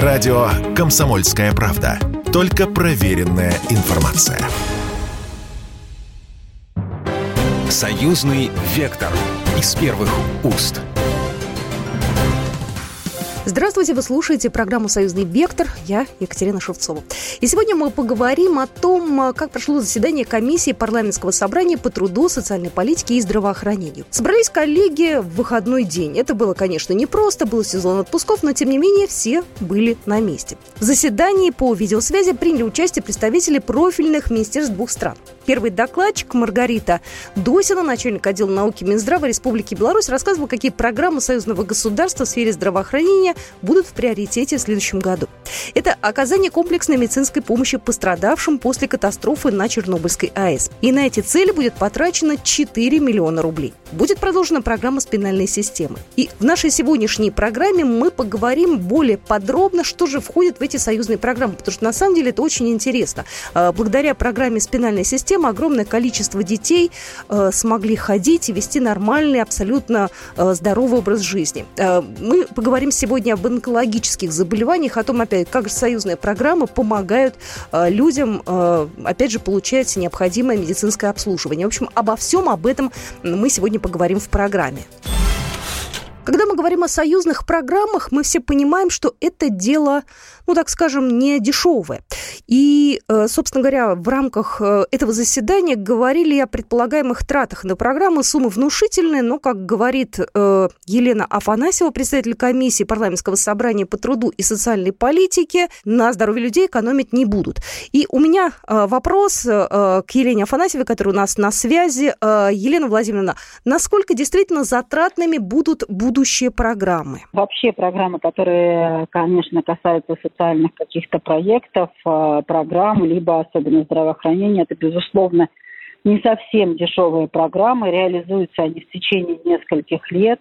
Радио «Комсомольская правда». Только проверенная информация. Союзный вектор из первых уст. Здравствуйте, вы слушаете программу «Союзный вектор». Я Екатерина Шевцова. И сегодня мы поговорим о том, как прошло заседание комиссии парламентского собрания по труду, социальной политике и здравоохранению. Собрались коллеги в выходной день. Это было, конечно, непросто, был сезон отпусков, но, тем не менее, все были на месте. В заседании по видеосвязи приняли участие представители профильных министерств двух стран. Первый докладчик Маргарита Досина, начальник отдела науки Минздрава Республики Беларусь, рассказывал, какие программы союзного государства в сфере здравоохранения будут в приоритете в следующем году. Это оказание комплексной медицинской помощи пострадавшим после катастрофы на Чернобыльской АЭС. И на эти цели будет потрачено 4 миллиона рублей. Будет продолжена программа спинальной системы. И в нашей сегодняшней программе мы поговорим более подробно, что же входит в эти союзные программы, потому что на самом деле это очень интересно. А, благодаря программе спинальной системы тем огромное количество детей э, смогли ходить и вести нормальный, абсолютно э, здоровый образ жизни. Мы поговорим сегодня об онкологических заболеваниях, о том, опять, как союзные программы помогают э, людям, э, опять же, получать необходимое медицинское обслуживание. В общем, обо всем об этом мы сегодня поговорим в программе. Когда мы говорим о союзных программах, мы все понимаем, что это дело, ну так скажем, не дешевое. И, э, собственно говоря, в рамках э, этого заседания говорили о предполагаемых тратах на программы. Суммы внушительные, но, как говорит э, Елена Афанасьева, председатель комиссии парламентского собрания по труду и социальной политике, на здоровье людей экономить не будут. И у меня вопрос к Елене Афанасьевой, которая у нас на связи. Елена Владимировна, насколько действительно затратными будут будущие программы? Вообще программы, которые, конечно, касаются социальных каких-то проектов, программ, либо особенно здравоохранения, это, безусловно, не совсем дешевые программы, реализуются они в течение нескольких лет,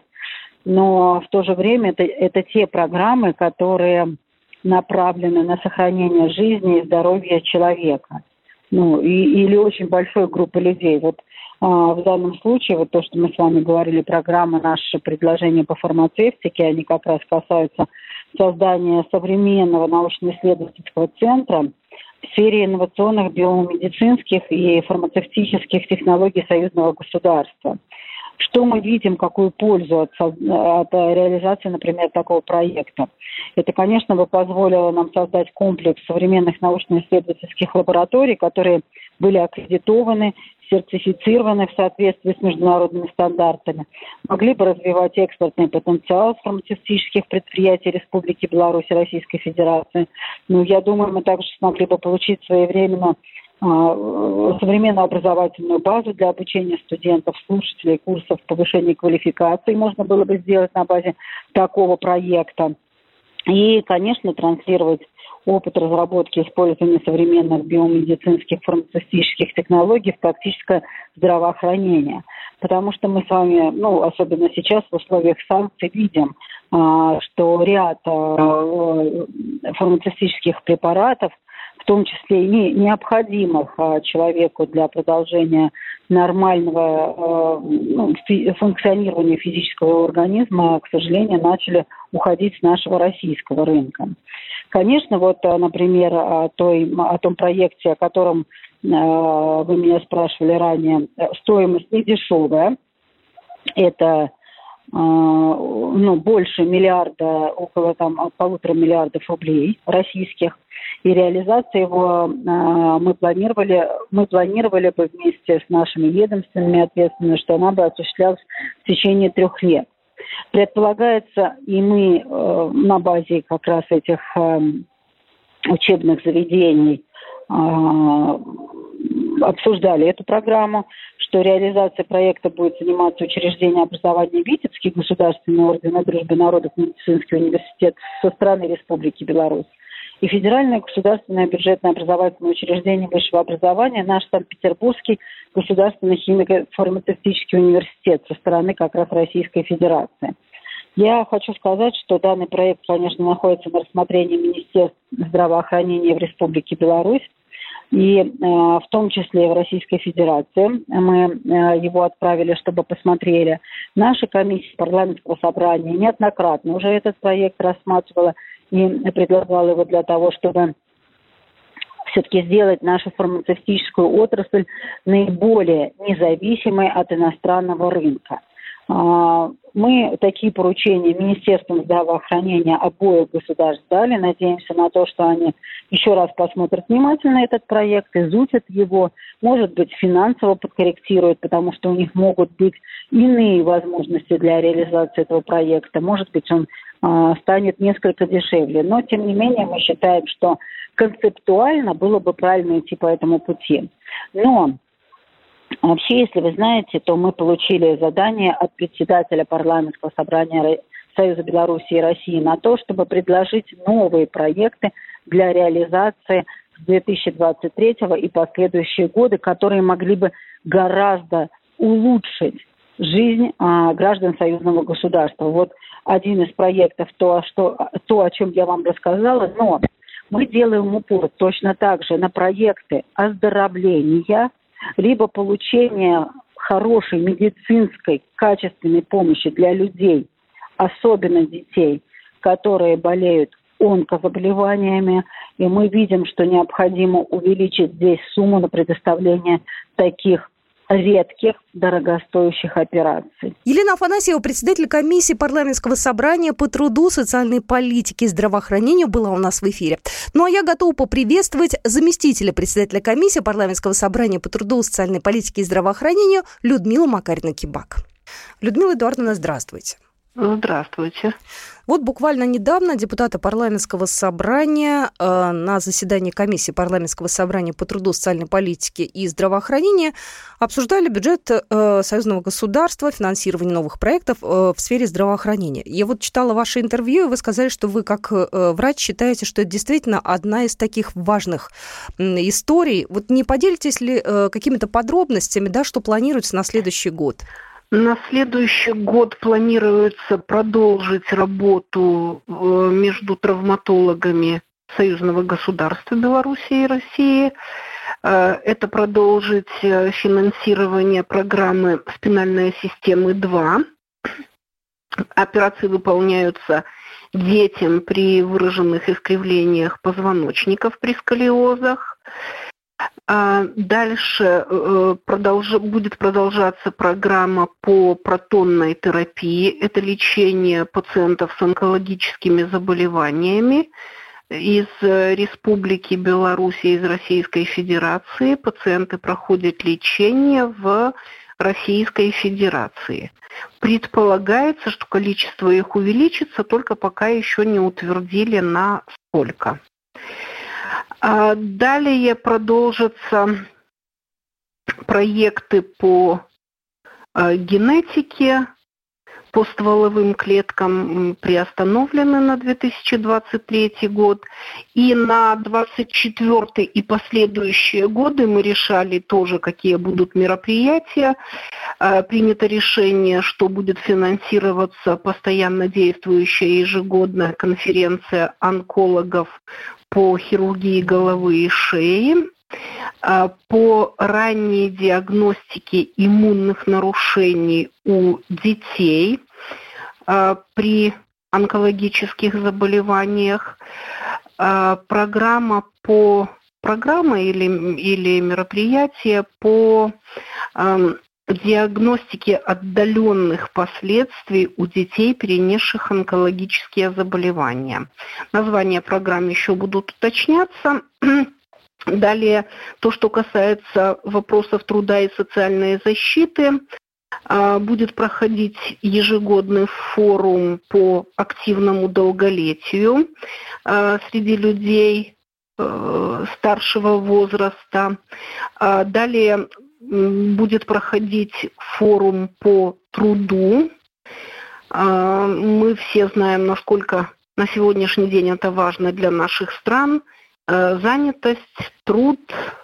но в то же время это, это те программы, которые направлены на сохранение жизни и здоровья человека. Ну, и, или очень большой группы людей. Вот в данном случае, вот то, что мы с вами говорили, программы, наши предложения по фармацевтике, они как раз касаются создания современного научно-исследовательского центра в сфере инновационных биомедицинских и фармацевтических технологий союзного государства. Что мы видим, какую пользу от, от реализации, например, такого проекта? Это, конечно, бы позволило нам создать комплекс современных научно-исследовательских лабораторий, которые были аккредитованы сертифицированы в соответствии с международными стандартами, могли бы развивать экспортный потенциал фармацевтических предприятий Республики Беларусь и Российской Федерации. Ну, я думаю, мы также смогли бы получить своевременно а, современную образовательную базу для обучения студентов, слушателей курсов повышения квалификации можно было бы сделать на базе такого проекта. И, конечно, транслировать опыт разработки использования современных биомедицинских фармацевтических технологий в практическое здравоохранение. Потому что мы с вами, ну, особенно сейчас в условиях санкций, видим, а, что ряд а, фармацевтических препаратов, в том числе и необходимых а, человеку для продолжения нормального ну, функционирования физического организма, к сожалению, начали уходить с нашего российского рынка. Конечно, вот, э, например, о, той, о том проекте, о котором э, вы меня спрашивали ранее, стоимость не дешевая. Это э, ну, больше миллиарда, около там, полутора миллиардов рублей российских. И реализация его э, мы планировали, мы планировали бы вместе с нашими ведомствами ответственными, что она бы осуществлялась в течение трех лет. Предполагается, и мы э, на базе как раз этих э, учебных заведений э, обсуждали эту программу, что реализацией проекта будет заниматься учреждение образования Витебский государственный орден дружбы народов медицинский университет со стороны Республики Беларусь и Федеральное государственное бюджетное образовательное учреждение высшего образования, наш Санкт-Петербургский государственный химико-фармацевтический университет со стороны как раз Российской Федерации. Я хочу сказать, что данный проект, конечно, находится на рассмотрении Министерства здравоохранения в Республике Беларусь и э, в том числе и в Российской Федерации. Мы э, его отправили, чтобы посмотрели. Наша комиссия парламентского собрания неоднократно уже этот проект рассматривала и предлагал его для того, чтобы все-таки сделать нашу фармацевтическую отрасль наиболее независимой от иностранного рынка. А, мы такие поручения Министерством здравоохранения обоих государств дали. Надеемся на то, что они еще раз посмотрят внимательно этот проект, изучат его, может быть, финансово подкорректируют, потому что у них могут быть иные возможности для реализации этого проекта. Может быть, он станет несколько дешевле. Но, тем не менее, мы считаем, что концептуально было бы правильно идти по этому пути. Но Вообще, если вы знаете, то мы получили задание от председателя парламентского собрания Союза Беларуси и России на то, чтобы предложить новые проекты для реализации с 2023 и последующие годы, которые могли бы гораздо улучшить жизнь а, граждан союзного государства. Вот один из проектов, то, что, то, о чем я вам рассказала, но мы делаем упор точно так же на проекты оздоровления, либо получение хорошей медицинской качественной помощи для людей, особенно детей, которые болеют онкозаболеваниями, и мы видим, что необходимо увеличить здесь сумму на предоставление таких редких, дорогостоящих операций. Елена Афанасьева, председатель комиссии парламентского собрания по труду, социальной политике и здравоохранению, была у нас в эфире. Ну а я готова поприветствовать заместителя председателя комиссии парламентского собрания по труду, социальной политике и здравоохранению Людмилу Макарина Кибак. Людмила Эдуардовна, здравствуйте. Здравствуйте. Вот буквально недавно депутаты парламентского собрания э, на заседании комиссии парламентского собрания по труду, социальной политике и здравоохранения обсуждали бюджет э, союзного государства, финансирование новых проектов э, в сфере здравоохранения. Я вот читала ваше интервью, и вы сказали, что вы как э, врач считаете, что это действительно одна из таких важных историй. Вот не поделитесь ли э, какими-то подробностями, да, что планируется на следующий год? На следующий год планируется продолжить работу э, между травматологами союзного государства Беларуси и России. Э, это продолжить э, финансирование программы спинальной системы 2. Операции выполняются детям при выраженных искривлениях позвоночников при сколиозах. А дальше э, продолж... будет продолжаться программа по протонной терапии. Это лечение пациентов с онкологическими заболеваниями из Республики Беларусь и из Российской Федерации. Пациенты проходят лечение в Российской Федерации. Предполагается, что количество их увеличится, только пока еще не утвердили на сколько. А далее продолжатся проекты по а, генетике, по стволовым клеткам приостановлены на 2023 год. И на 2024 и последующие годы мы решали тоже, какие будут мероприятия. А, принято решение, что будет финансироваться постоянно действующая ежегодная конференция онкологов по хирургии головы и шеи, а, по ранней диагностике иммунных нарушений у детей а, при онкологических заболеваниях, а, программа по программа или, или мероприятие по диагностики отдаленных последствий у детей, перенесших онкологические заболевания. Названия программ еще будут уточняться. Далее, то, что касается вопросов труда и социальной защиты, а, будет проходить ежегодный форум по активному долголетию а, среди людей э, старшего возраста. А, далее будет проходить форум по труду. А, мы все знаем, насколько на сегодняшний день это важно для наших стран. А, занятость, труд,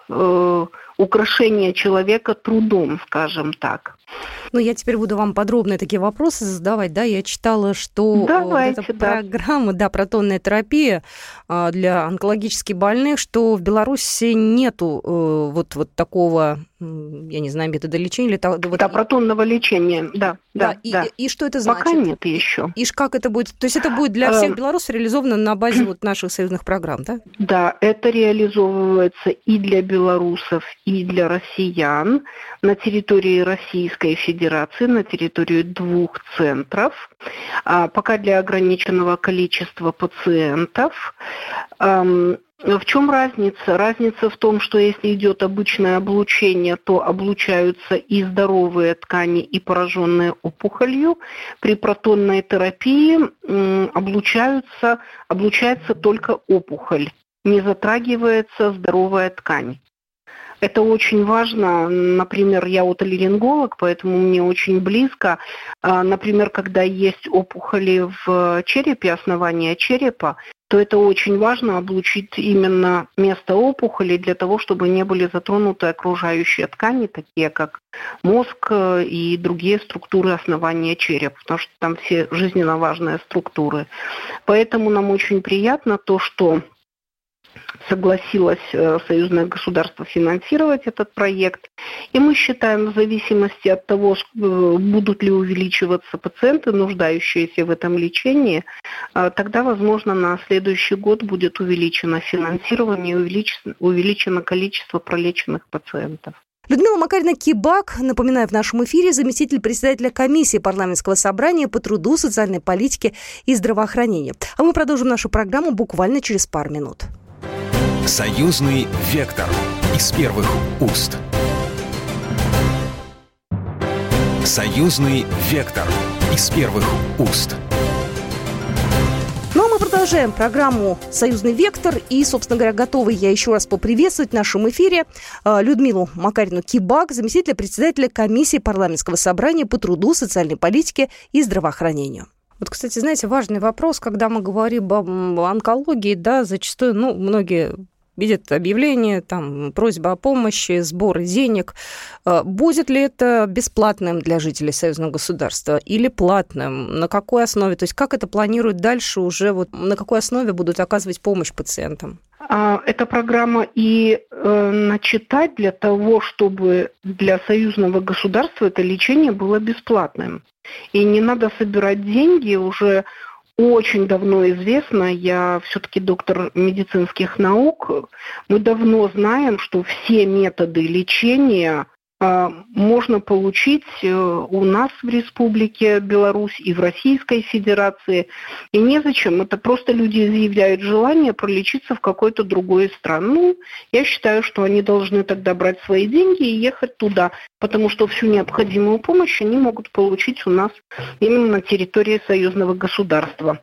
э, украшение человека трудом, скажем так. Ну, я теперь буду вам подробные такие вопросы задавать. Да, я читала, что Давайте, вот эта да. программа, да, протонная терапия а, для онкологически больных, что в Беларуси нету э, вот, вот такого я не знаю, метода лечения или того, вот... Да, протонного лечения, да, да, да. И, да. И, и что это значит? Пока нет еще. И как это будет? То есть это будет для всех э, белорусов реализовано на базе вот наших союзных программ, да? Да, это реализовывается и для белорусов, и для россиян на территории Российской Федерации, на территории двух центров, а, пока для ограниченного количества пациентов. В чем разница? Разница в том, что если идет обычное облучение, то облучаются и здоровые ткани, и пораженные опухолью. При протонной терапии облучаются, облучается только опухоль, не затрагивается здоровая ткань. Это очень важно. Например, я отолеринголог, поэтому мне очень близко. А, например, когда есть опухоли в черепе, основания черепа, то это очень важно облучить именно место опухоли для того, чтобы не были затронуты окружающие ткани, такие как мозг э, и другие структуры основания черепа, потому что там все жизненно важные структуры. Поэтому нам очень приятно то, что согласилось э, союзное государство финансировать этот проект. И мы считаем, в зависимости от того, э, будут ли увеличиваться пациенты, нуждающиеся в этом лечении, э, тогда, возможно, на следующий год будет увеличено финансирование увеличено, увеличено количество пролеченных пациентов. Людмила Макарина Кибак, напоминаю, в нашем эфире заместитель председателя комиссии парламентского собрания по труду, социальной политике и здравоохранению. А мы продолжим нашу программу буквально через пару минут. Союзный вектор из первых уст. Союзный вектор из первых уст. Ну а мы продолжаем программу «Союзный вектор». И, собственно говоря, готовы я еще раз поприветствовать в нашем эфире а, Людмилу Макарину Кибак, заместителя председателя комиссии парламентского собрания по труду, социальной политике и здравоохранению. Вот, кстати, знаете, важный вопрос, когда мы говорим об онкологии, да, зачастую, ну, многие видят объявление, там, просьба о помощи, сборы денег. А, будет ли это бесплатным для жителей союзного государства или платным? На какой основе? То есть как это планируют дальше уже? Вот на какой основе будут оказывать помощь пациентам? А, эта программа и э, начитать для того, чтобы для союзного государства это лечение было бесплатным. И не надо собирать деньги уже очень давно известно, я все-таки доктор медицинских наук, мы давно знаем, что все методы лечения можно получить э, у нас в Республике Беларусь и в Российской Федерации. И незачем. Это просто люди заявляют желание пролечиться в какой-то другой стране. Ну, я считаю, что они должны тогда брать свои деньги и ехать туда, потому что всю необходимую помощь они могут получить у нас именно на территории союзного государства.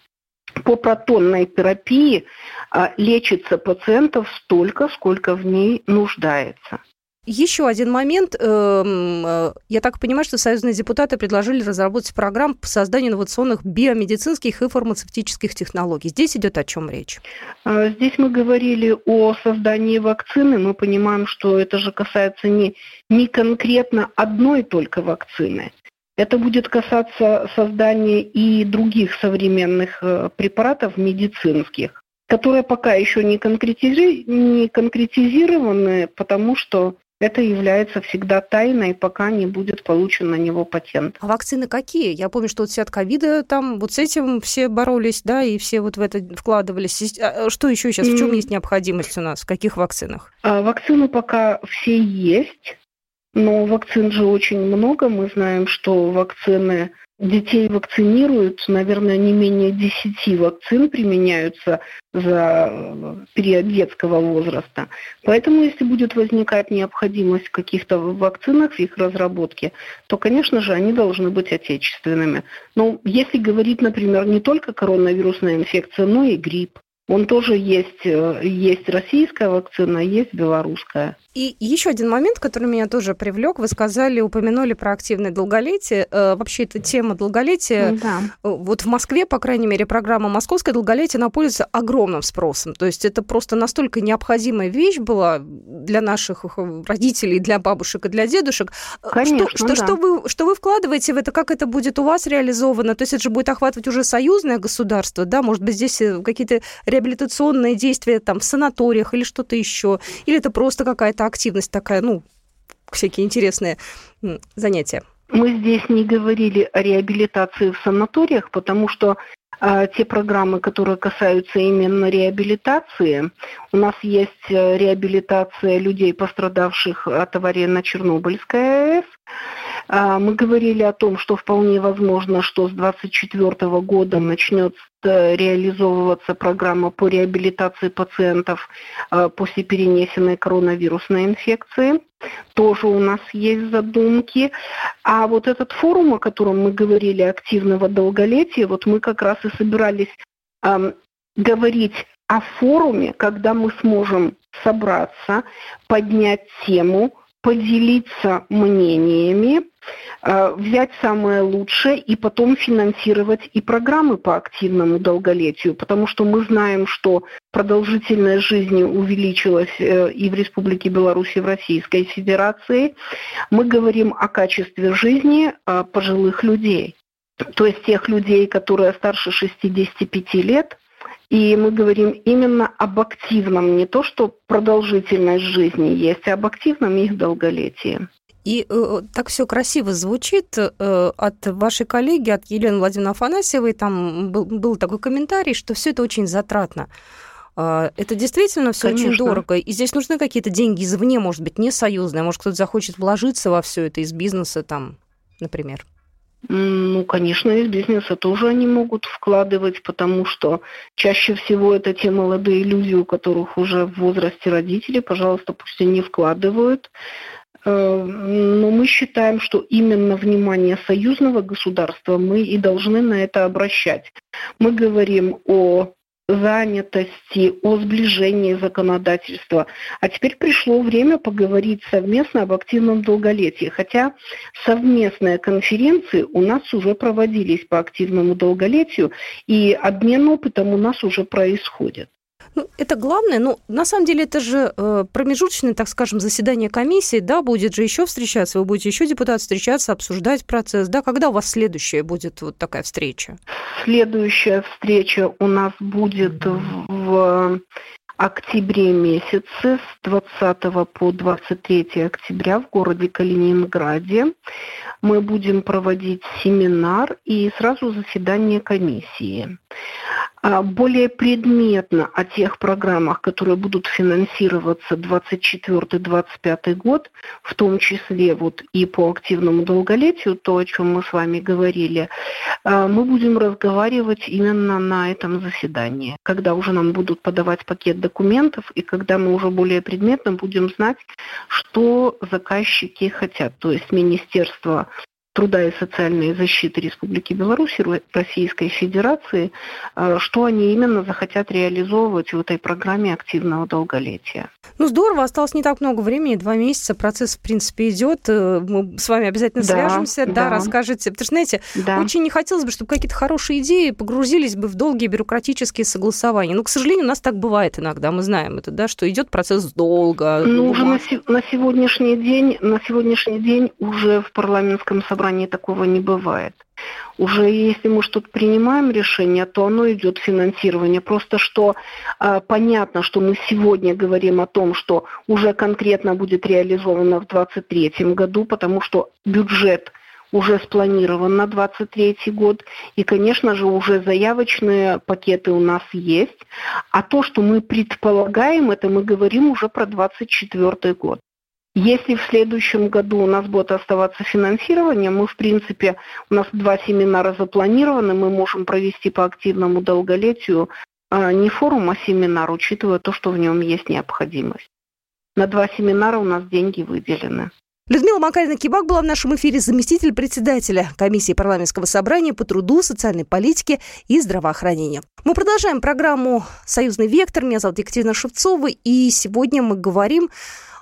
По протонной терапии а, лечится пациентов столько, сколько в ней нуждается. Еще один момент. Эм, э, я так понимаю, что союзные депутаты предложили разработать программу по созданию инновационных биомедицинских и фармацевтических технологий. Здесь идет о чем речь? А, здесь мы говорили о создании вакцины. Мы понимаем, что это же касается не, не конкретно одной только вакцины. Это будет касаться создания и других современных э, препаратов медицинских, которые пока еще не, конкретизи... конкретизированы, потому что это является всегда тайной, пока не будет получен на него патент. А вакцины какие? Я помню, что вот все от ковида там вот с этим все боролись, да, и все вот в это вкладывались. А, а что еще сейчас? В чем есть необходимость у нас? В каких вакцинах? А, вакцины пока все есть, но вакцин же очень много. Мы знаем, что вакцины Детей вакцинируют, наверное, не менее 10 вакцин применяются за э, период детского возраста. Поэтому, если будет возникать необходимость в каких-то вакцинах, в их разработке, то, конечно же, они должны быть отечественными. Но если говорить, например, не только коронавирусная инфекция, но и грипп, он тоже есть, э, есть российская вакцина, есть белорусская. И еще один момент, который меня тоже привлек. Вы сказали, упомянули про активное долголетие. Э, вообще, эта тема долголетия, да. Э, вот в Москве, по крайней мере, программа «Московское долголетие» она пользуется огромным спросом. То есть это просто настолько необходимая вещь была для наших э, родителей, для бабушек и для дедушек. Конечно, что, что, да. что, вы, что вы вкладываете в это, как это будет у вас реализовано? То есть это же будет охватывать уже союзное государство, да? Может быть, здесь какие-то реабилитационные действия там в санаториях или что-то еще? Или это просто какая-то активность такая, ну, всякие интересные занятия. Мы здесь не говорили о реабилитации в санаториях, потому что а, те программы, которые касаются именно реабилитации, у нас есть э, реабилитация людей, пострадавших от аварии на Чернобыльской АЭС. А, мы говорили о том, что вполне возможно, что с 2024 года начнет реализовываться программа по реабилитации пациентов а, после перенесенной коронавирусной инфекции. Тоже у нас есть задумки. А вот этот форум, о котором мы говорили, активного долголетия, вот мы как раз и собирались говорить о форуме, когда мы сможем собраться, поднять тему, поделиться мнениями, э, взять самое лучшее и потом финансировать и программы по активному долголетию, потому что мы знаем, что продолжительность жизни увеличилась э, и в Республике Беларусь, и в Российской Федерации. Мы говорим о качестве жизни э, пожилых людей, то есть тех людей, которые старше 65 лет – и мы говорим именно об активном, не то, что продолжительность жизни есть, а об активном их долголетии. И э, так все красиво звучит э, от вашей коллеги, от Елены Владимировны Афанасьевой. Там был, был такой комментарий, что все это очень затратно. Э, это действительно все очень дорого. И здесь нужны какие-то деньги извне, может быть, не союзные. Может, кто-то захочет вложиться во все это из бизнеса, там, например. Ну, конечно, из бизнеса тоже они могут вкладывать, потому что чаще всего это те молодые люди, у которых уже в возрасте родители, пожалуйста, пусть они вкладывают. Э, но мы считаем, что именно внимание союзного государства мы и должны на это обращать. Мы говорим о занятости, о сближении законодательства. А теперь пришло время поговорить совместно об активном долголетии. Хотя совместные конференции у нас уже проводились по активному долголетию, и обмен опытом у нас уже происходит. Ну, это главное. Ну, на самом деле, это же э, промежуточное, так скажем, заседание комиссии, да, будет же еще встречаться, вы будете еще депутат встречаться, обсуждать процесс, да. Когда у вас следующая будет вот такая встреча? Следующая встреча у нас будет в октябре месяце с 20 по 23 октября в городе Калининграде. Мы будем проводить семинар и сразу заседание комиссии. А, более предметно о тех программах, которые будут финансироваться 24-25 год, в том числе вот и по активному долголетию, то, о чем мы с вами говорили, а, мы будем разговаривать именно на этом заседании, когда уже нам будут подавать пакет документов и когда мы уже более предметно будем знать, что заказчики хотят. То есть Министерство труда и социальной защиты Республики Беларусь, Российской Федерации, э, что они именно захотят реализовывать в этой программе активного долголетия. Ну, здорово, осталось не так много времени, два месяца, процесс, в принципе, идет. Э, мы с вами обязательно да, свяжемся, да, да, расскажете. Потому что, знаете, да. очень не хотелось бы, чтобы какие-то хорошие идеи погрузились бы в долгие бюрократические согласования. Но, к сожалению, у нас так бывает иногда, мы знаем это, да, что идет процесс долго. Ну, уже на, на сегодняшний день, на сегодняшний день уже в парламентском собрании собрании такого не бывает. Уже если мы что-то принимаем решение, то оно идет финансирование. Просто что э, понятно, что мы сегодня говорим о том, что уже конкретно будет реализовано в 2023 году, потому что бюджет уже спланирован на 23 год, и, конечно же, уже заявочные пакеты у нас есть. А то, что мы предполагаем, это мы говорим уже про 24 год. Если в следующем году у нас будет оставаться финансирование, мы, в принципе, у нас два семинара запланированы, мы можем провести по активному долголетию а, не форум, а семинар, учитывая то, что в нем есть необходимость. На два семинара у нас деньги выделены. Людмила Макарина-Кибак была в нашем эфире заместитель председателя Комиссии парламентского собрания по труду, социальной политике и здравоохранению. Мы продолжаем программу «Союзный вектор». Меня зовут Екатерина Шевцова, и сегодня мы говорим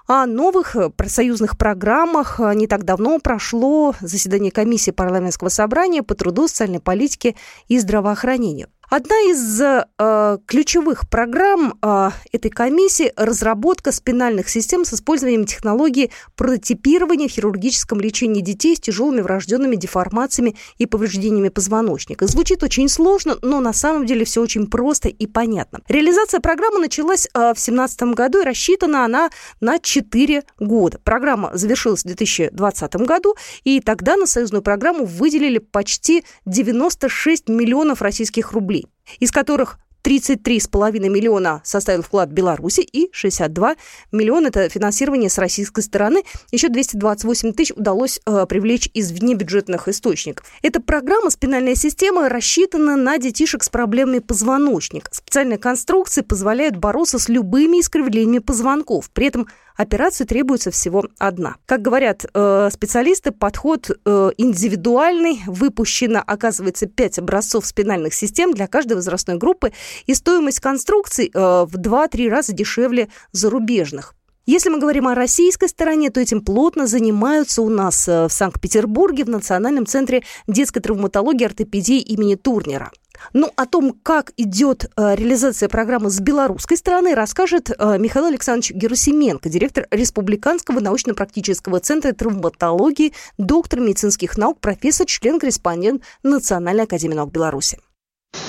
О новых профсоюзных программах не так давно прошло заседание комиссии парламентского собрания по труду, социальной политике и здравоохранению. Одна из э, ключевых программ э, этой комиссии – разработка спинальных систем с использованием технологии прототипирования в хирургическом лечении детей с тяжелыми врожденными деформациями и повреждениями позвоночника. Звучит очень сложно, но на самом деле все очень просто и понятно. Реализация программы началась э, в 2017 году и рассчитана она на 4 года. Программа завершилась в 2020 году, и тогда на союзную программу выделили почти 96 миллионов российских рублей из которых 33,5 миллиона составил вклад Беларуси и 62 миллиона – это финансирование с российской стороны. Еще 228 тысяч удалось э, привлечь из внебюджетных источников. Эта программа «Спинальная система» рассчитана на детишек с проблемами позвоночника. Специальные конструкции позволяют бороться с любыми искривлениями позвонков. При этом операции требуется всего одна. Как говорят э, специалисты, подход э, индивидуальный. Выпущено, оказывается, 5 образцов спинальных систем для каждой возрастной группы, и стоимость конструкций э, в 2-3 раза дешевле зарубежных. Если мы говорим о российской стороне, то этим плотно занимаются у нас э, в Санкт-Петербурге в Национальном центре детской травматологии и ортопедии имени Турнера. Ну, о том, как идет э, реализация программы с белорусской стороны, расскажет э, Михаил Александрович Герусименко, директор Республиканского научно-практического центра травматологии, доктор медицинских наук, профессор, член-корреспондент Национальной академии наук Беларуси.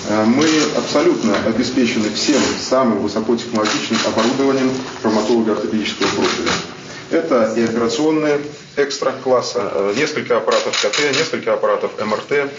Э, мы абсолютно обеспечены всем самым высокотехнологичным оборудованием травматолого-ортопедического профиля. Это и операционные экстра-класса, несколько аппаратов КТ, несколько аппаратов МРТ,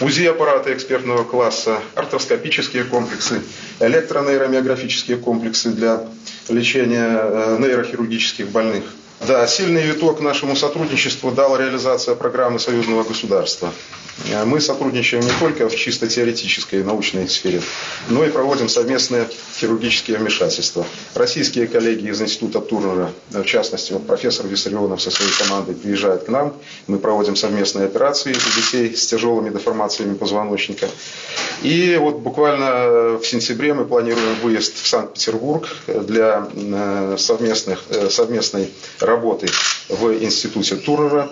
УЗИ-аппараты экспертного класса, артроскопические комплексы, электронейромиографические комплексы для лечения э, нейрохирургических больных. Да, сильный виток нашему сотрудничеству дала реализация программы союзного государства – Э, мы сотрудничаем не только в чисто теоретической и научной сфере, но и проводим совместные хирургические вмешательства. Российские коллеги из Института Турнера, в частности, вот профессор Виссарионов со своей командой приезжает к нам. Мы проводим совместные операции у детей с тяжелыми деформациями позвоночника. И вот буквально в сентябре мы планируем выезд в Санкт-Петербург для э, совместных, э, совместной работы в Институте Турнера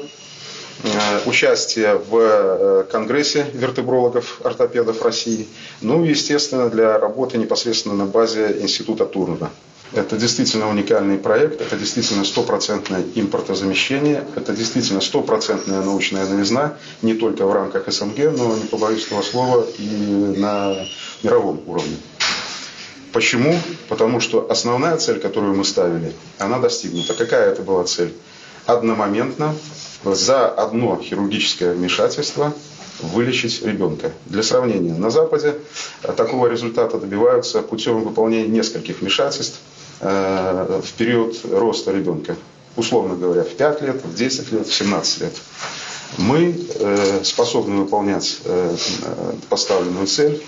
Э, участие в э, Конгрессе вертебрологов-ортопедов России, ну и, естественно, для работы непосредственно на базе Института Турнера. Это действительно уникальный проект, это действительно стопроцентное импортозамещение, это действительно стопроцентная научная новизна, не только в рамках СНГ, но, не побоюсь этого слова, и на мировом уровне. Почему? Потому что основная цель, которую мы ставили, она достигнута. Какая это была цель? Одномоментно за одно хирургическое вмешательство вылечить ребенка. Для сравнения, на Западе э, такого результата добиваются путем выполнения нескольких вмешательств э, в период роста ребенка. Условно говоря, в 5 лет, в 10 лет, в 17 лет. Мы э, способны выполнять поставленную цель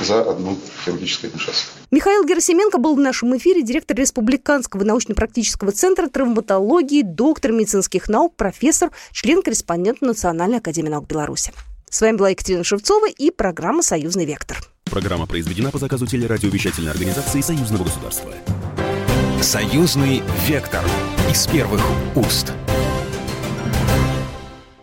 за одну хирургическое вмешательство. Михаил Герасименко был в нашем эфире, директор Республиканского научно-практического центра травматологии, доктор медицинских наук, профессор, член-корреспондент Национальной академии наук Беларуси. С вами была Екатерина Шевцова и программа «Союзный вектор». Программа произведена по заказу телерадиовещательной организации Союзного государства. «Союзный вектор» из первых уст.